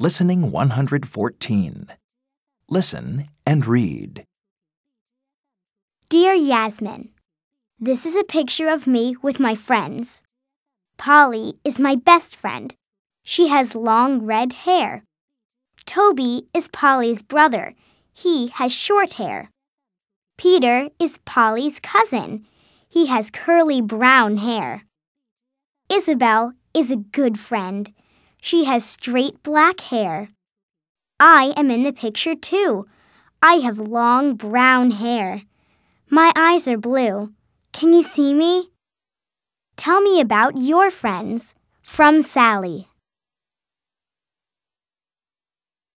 Listening 114. Listen and read. Dear Yasmin, This is a picture of me with my friends. Polly is my best friend. She has long red hair. Toby is Polly's brother. He has short hair. Peter is Polly's cousin. He has curly brown hair. Isabel is a good friend. She has straight black hair. I am in the picture too. I have long brown hair. My eyes are blue. Can you see me? Tell me about your friends. From Sally.